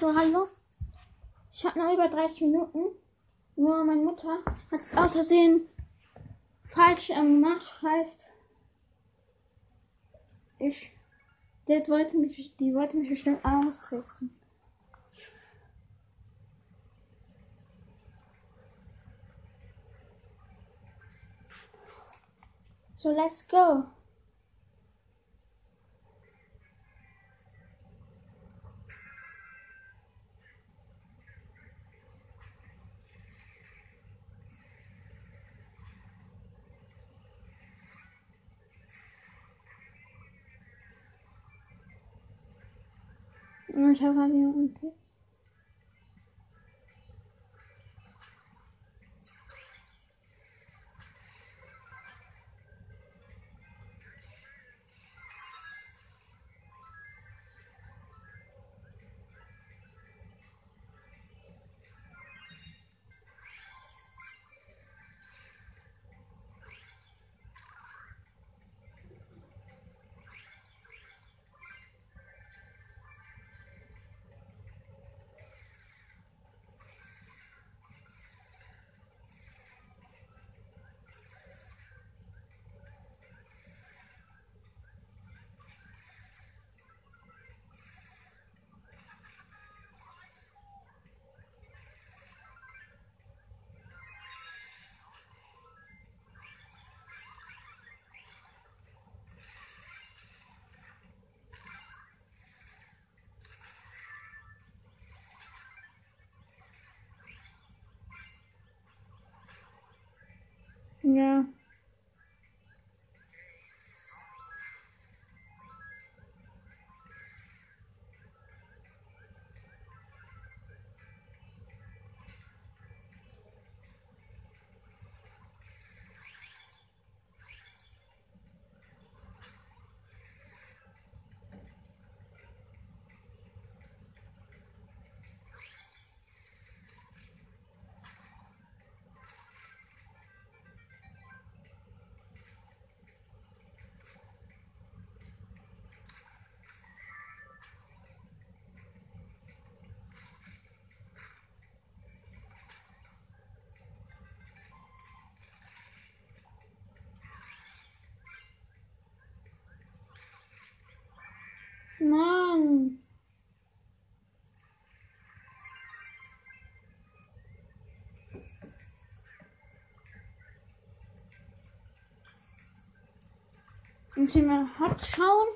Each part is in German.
So, hallo. Ich habe noch über 30 Minuten. Nur meine Mutter hat es aus Versehen falsch ähm, gemacht. Heißt, ich. Die wollte mich, die wollte mich bestimmt austricksen. So, let's go. Ich habe gerade jemanden. Okay. Ja. Mann. Und sie mal schauen.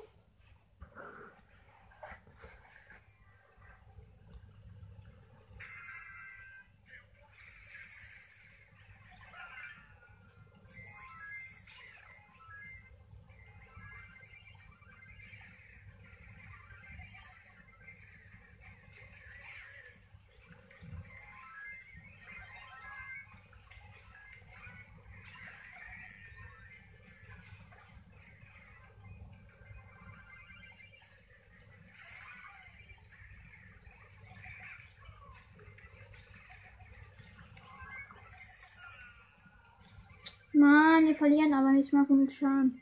Wir verlieren aber nicht mal gut Schaden.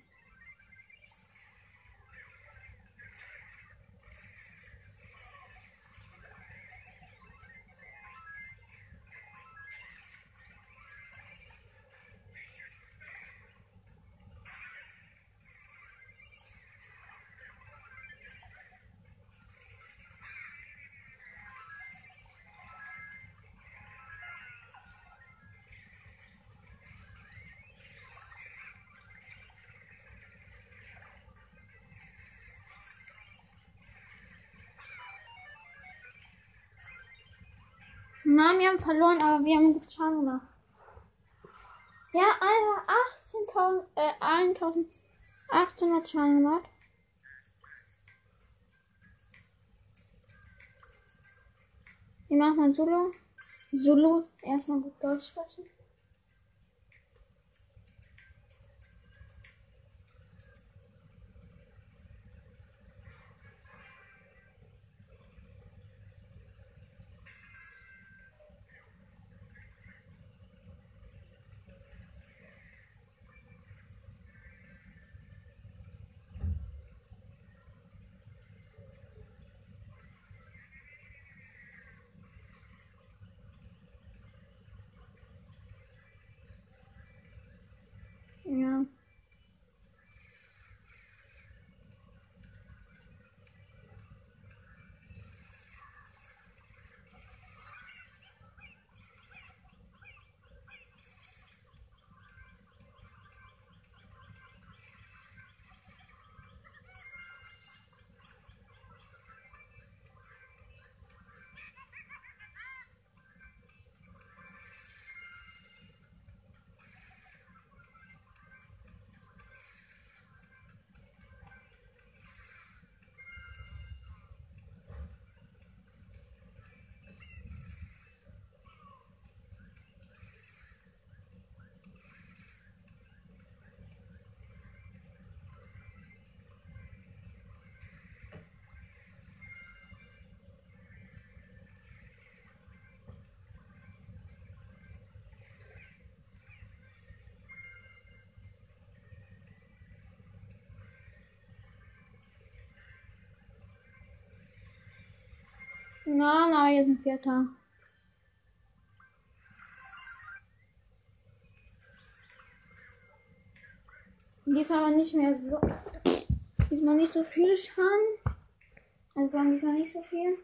Mann, wir haben verloren, aber wir haben gut Schaden gemacht. Ja, Alter, 18.000, äh, 1.800 Schaden gemacht. Wir machen mal Solo. Solo. Erstmal gut Deutsch sprechen. Na, na, jetzt ein Vierter. Diesmal aber nicht mehr so. Diesmal nicht so viel Schaden. Also diesmal nicht so viel.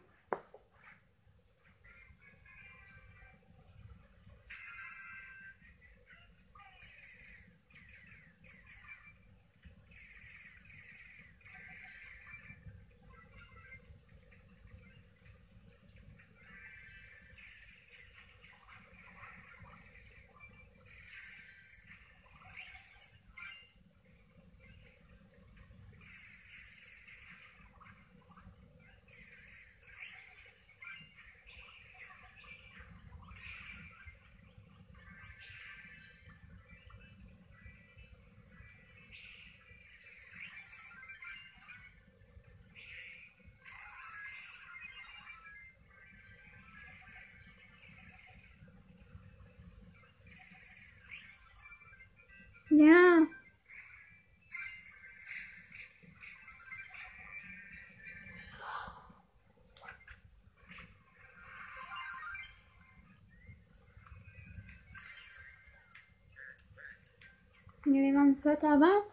Ja, wir waren Vierter, aber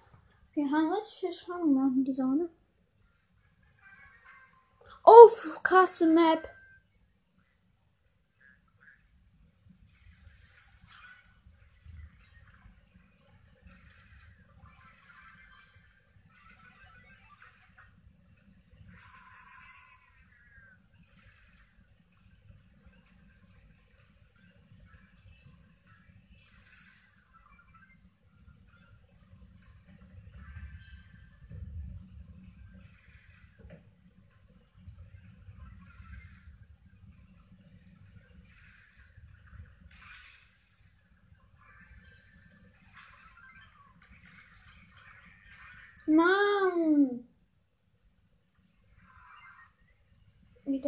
wir haben richtig viel Schaden gemacht in dieser Runde. Oh, krasse Map. Mann!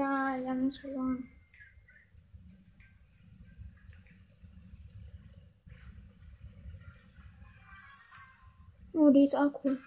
Egal, wir haben verloren. Oh, die ist auch cool.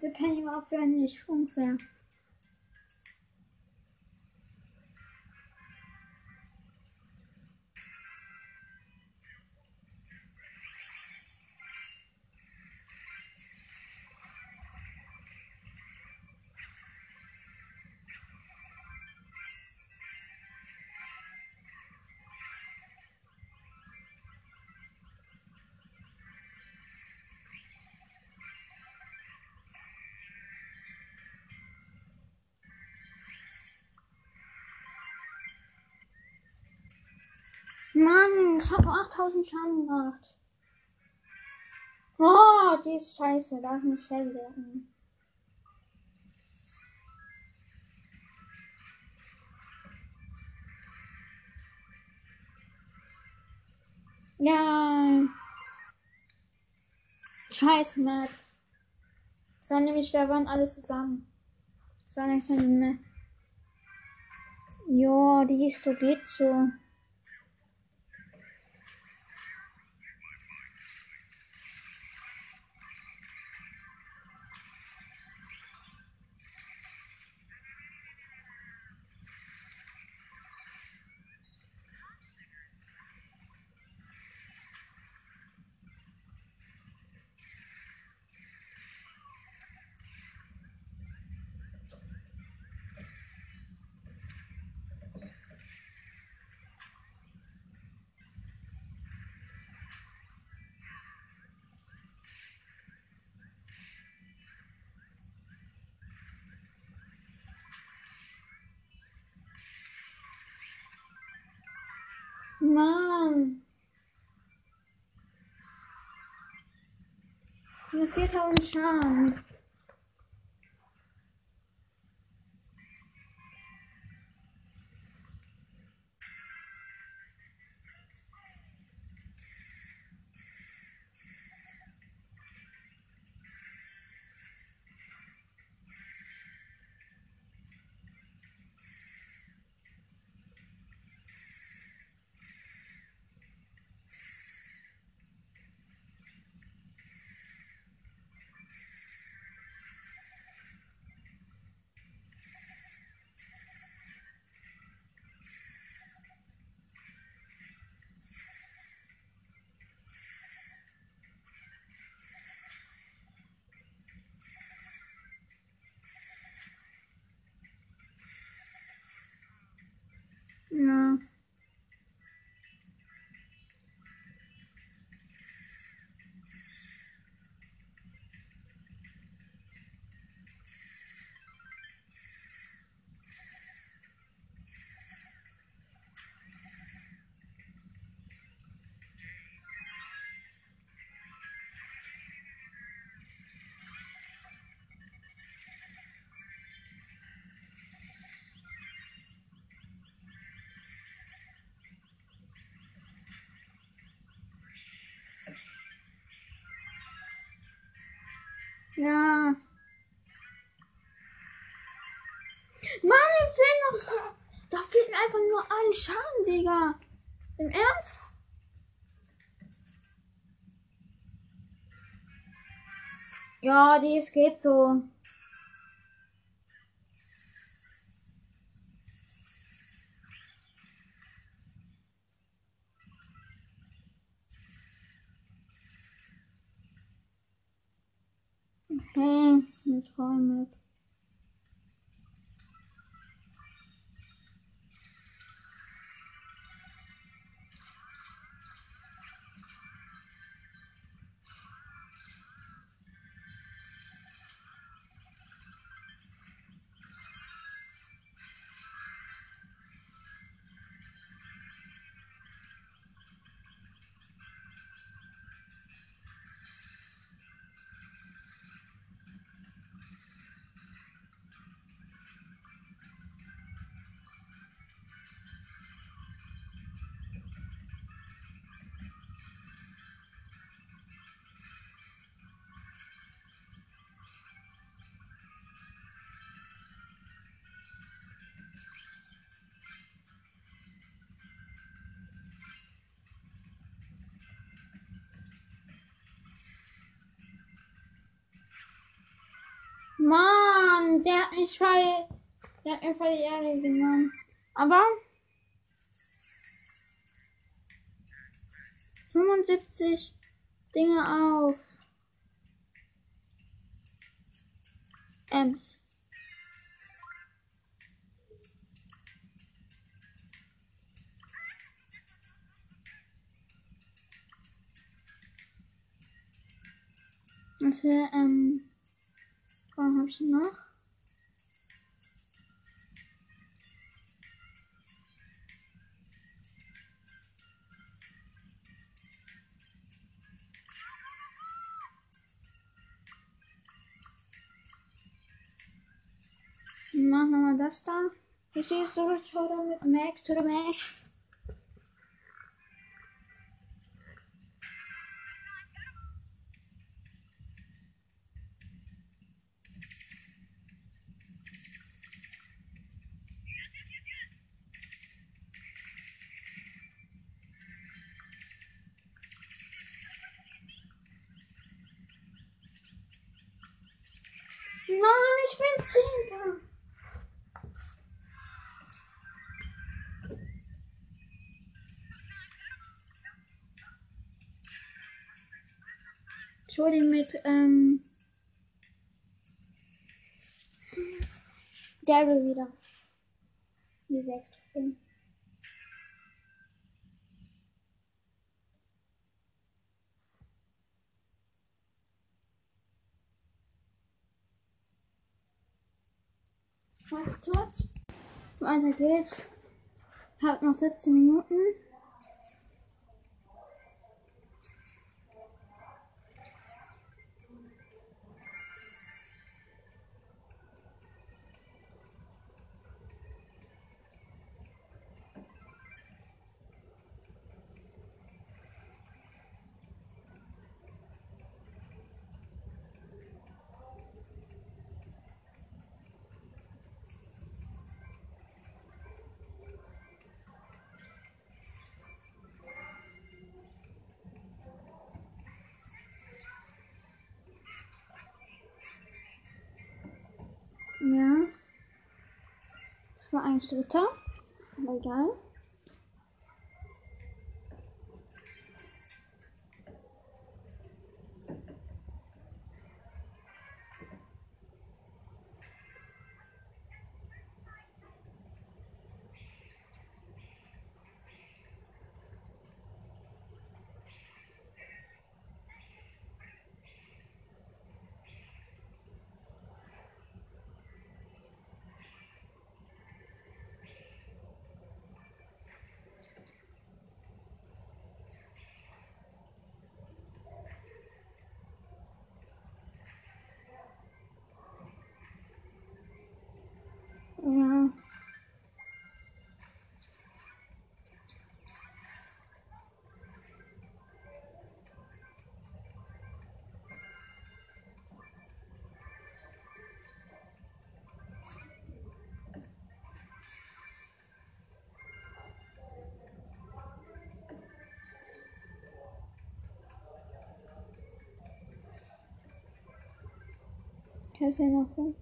Diese Penny war für nicht unfair. Mann, ich habe nur 8000 Schaden gemacht. Oh, die ist scheiße. Darf nicht schnell werden. Ja. Scheiße, Map. Das war nämlich, da waren alles zusammen. Das war nämlich eine Map. Jo, die ist so, geht so. Mann. Nur 4000 Schaden. Ja. Mann, mir fehlen noch. Da fehlt mir einfach nur ein Schaden, Digga. Im Ernst? Ja, die es geht so. Okay, jetzt rein mit. Mann, der hat mich voll, der hat mir voll die Erde genommen. Aber 75 Dinge auf. Ems. Also, ähm, was habe ich noch? Machen wir das da. Hier steht so das Shoulder mit Max the Mash. Ich bin Zehnter. Ich hole ihn mit ähm, Daryl wieder. Die sechs Trophäen. Kurz. Weiter geht's. Hab noch 17 Minuten. Ja. Das war ein Dritter. Aber egal. Can I say nothing?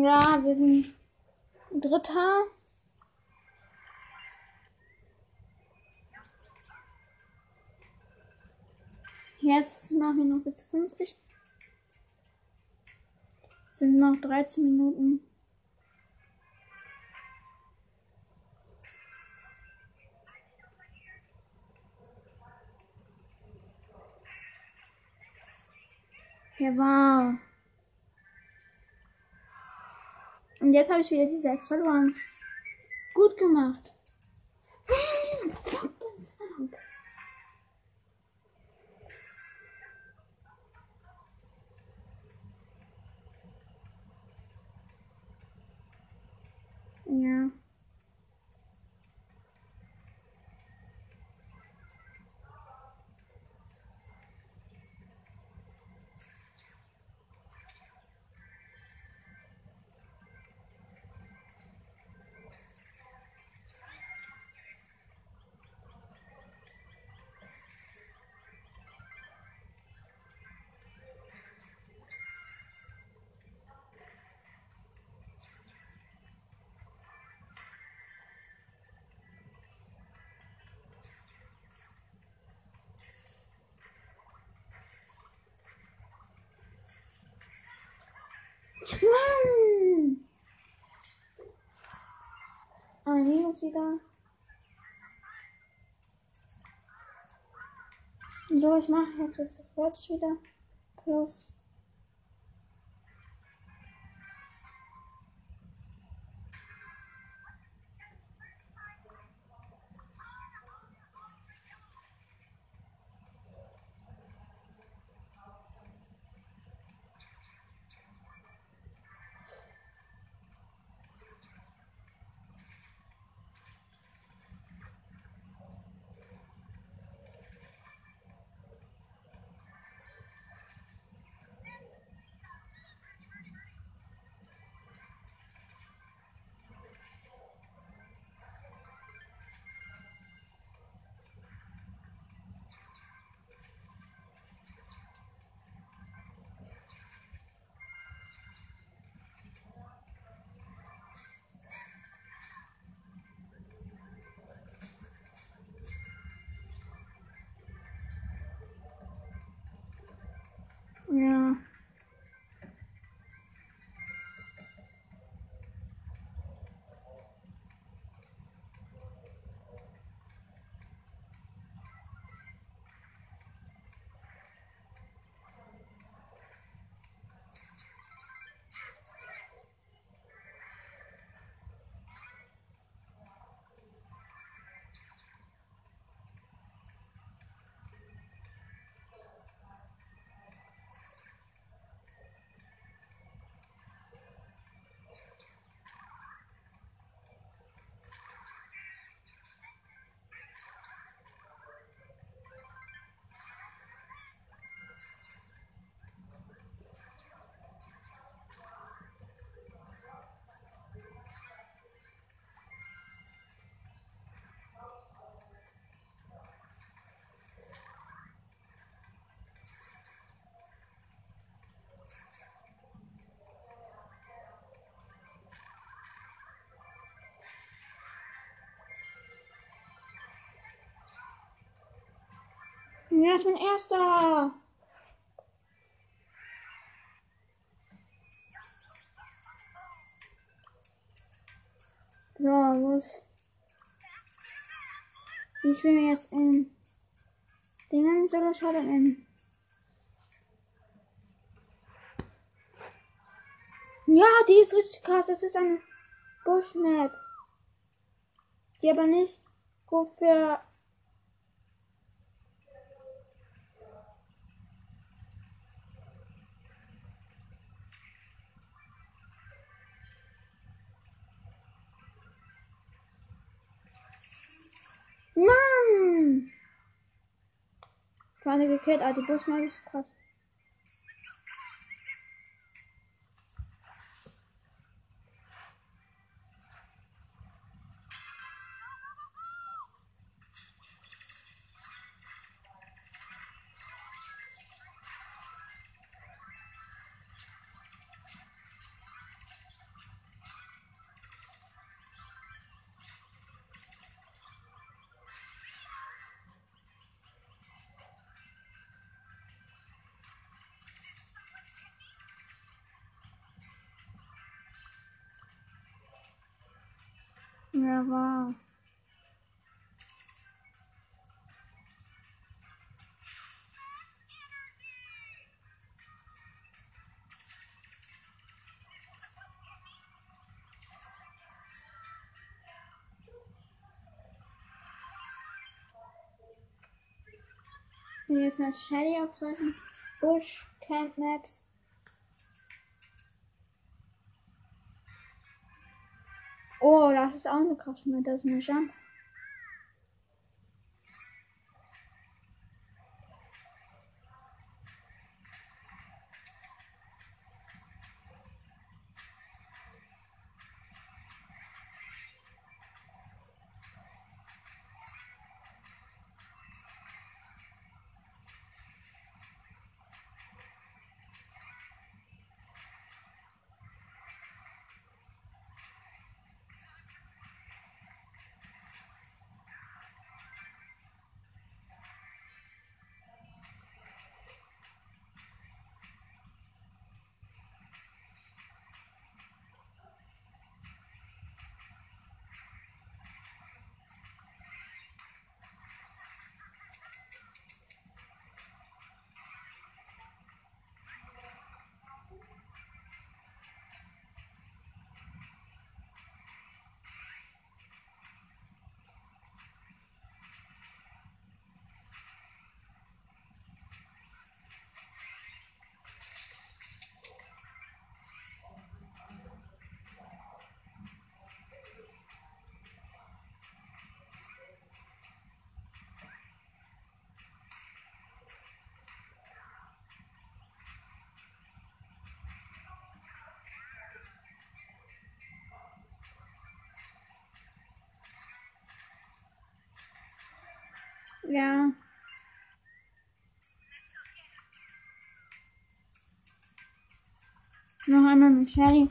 Ja, wir sind Dritter. Jetzt machen wir noch bis 50. Sind noch 13 Minuten. Ja, wow. Und jetzt habe ich wieder die 6 verloren. Gut gemacht. Wieder. So, ich mache jetzt das Watch wieder. Plus. Ja, ist mein Erster. So, was? Ich bin jetzt in Dingen sogar schaden in. Ja, die ist richtig krass. Das ist eine Bushmap. Die aber nicht gut für War gekillt, aber die Busmap ist krass. Ich bin jetzt mal Shelly auf solchen Bush Camp Maps. Oh, das ist auch eine Kraftmap, das ist eine Jump. Ja. Noch einmal mit Shelly.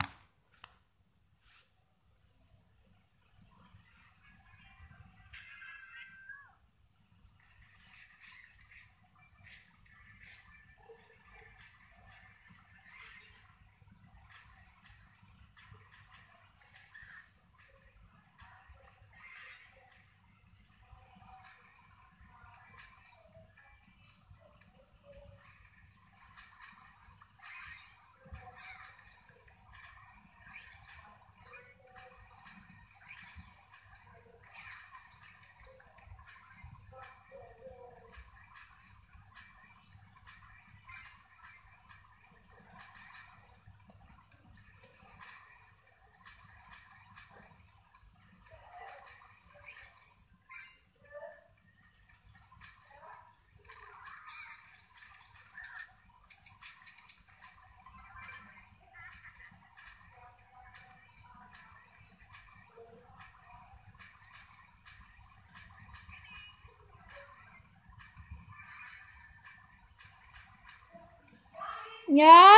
Ja?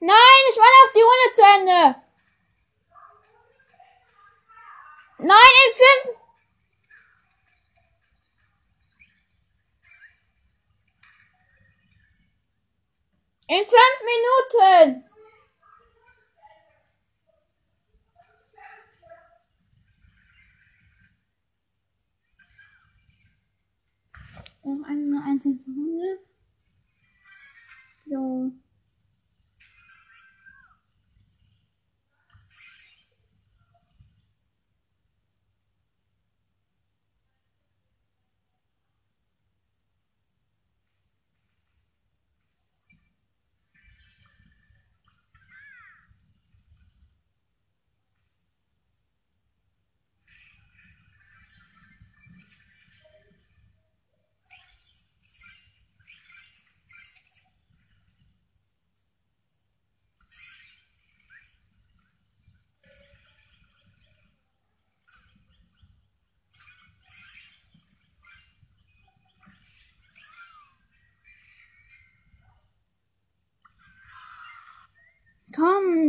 Nein, ich meine auch die Runde zu Ende. Nein, in fünf. In fünf Minuten. 13. Runde. So.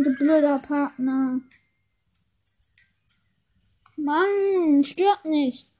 Du blöder Partner. Mann, stört nicht.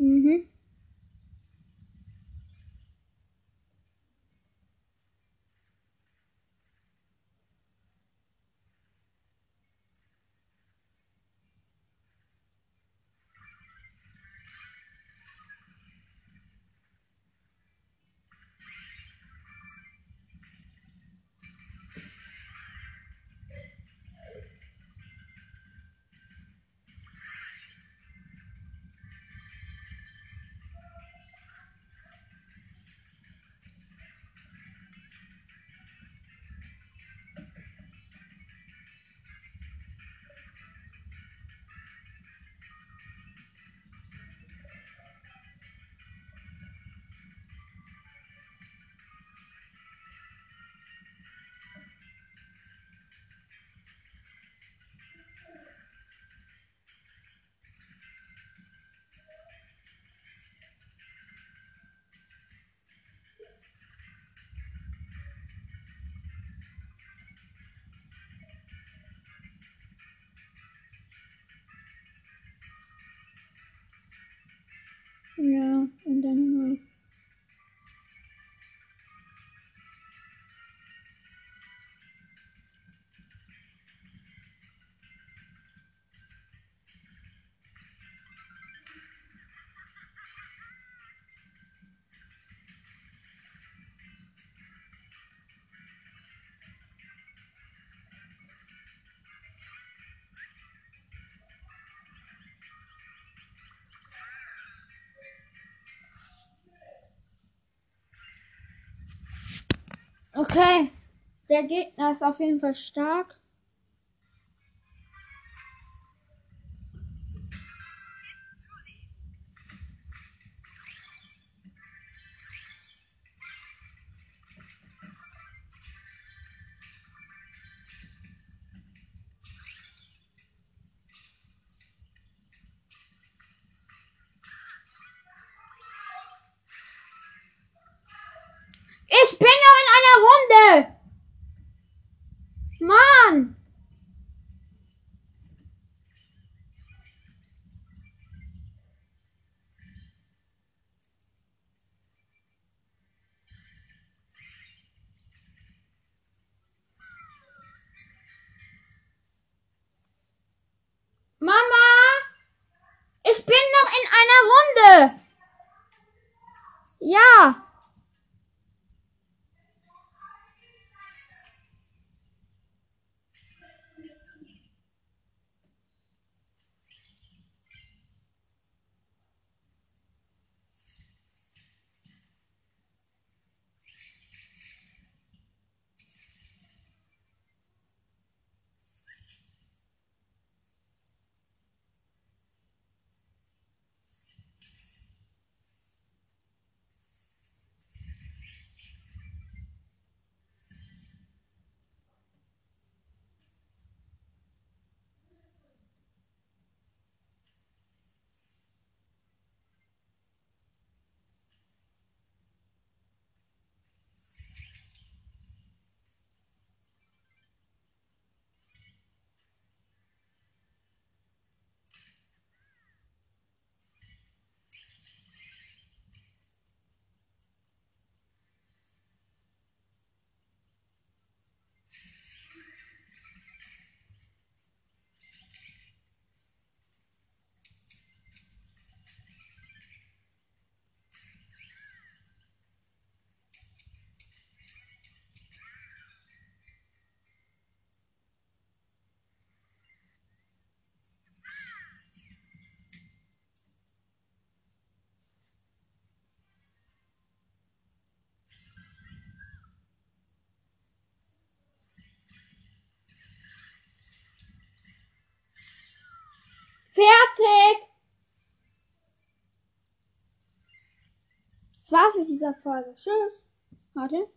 Mm-hmm. Okay. Der Gegner ist auf jeden Fall stark. In einer Runde. Ja. Fertig. Das war's mit dieser Folge. Tschüss. Warte.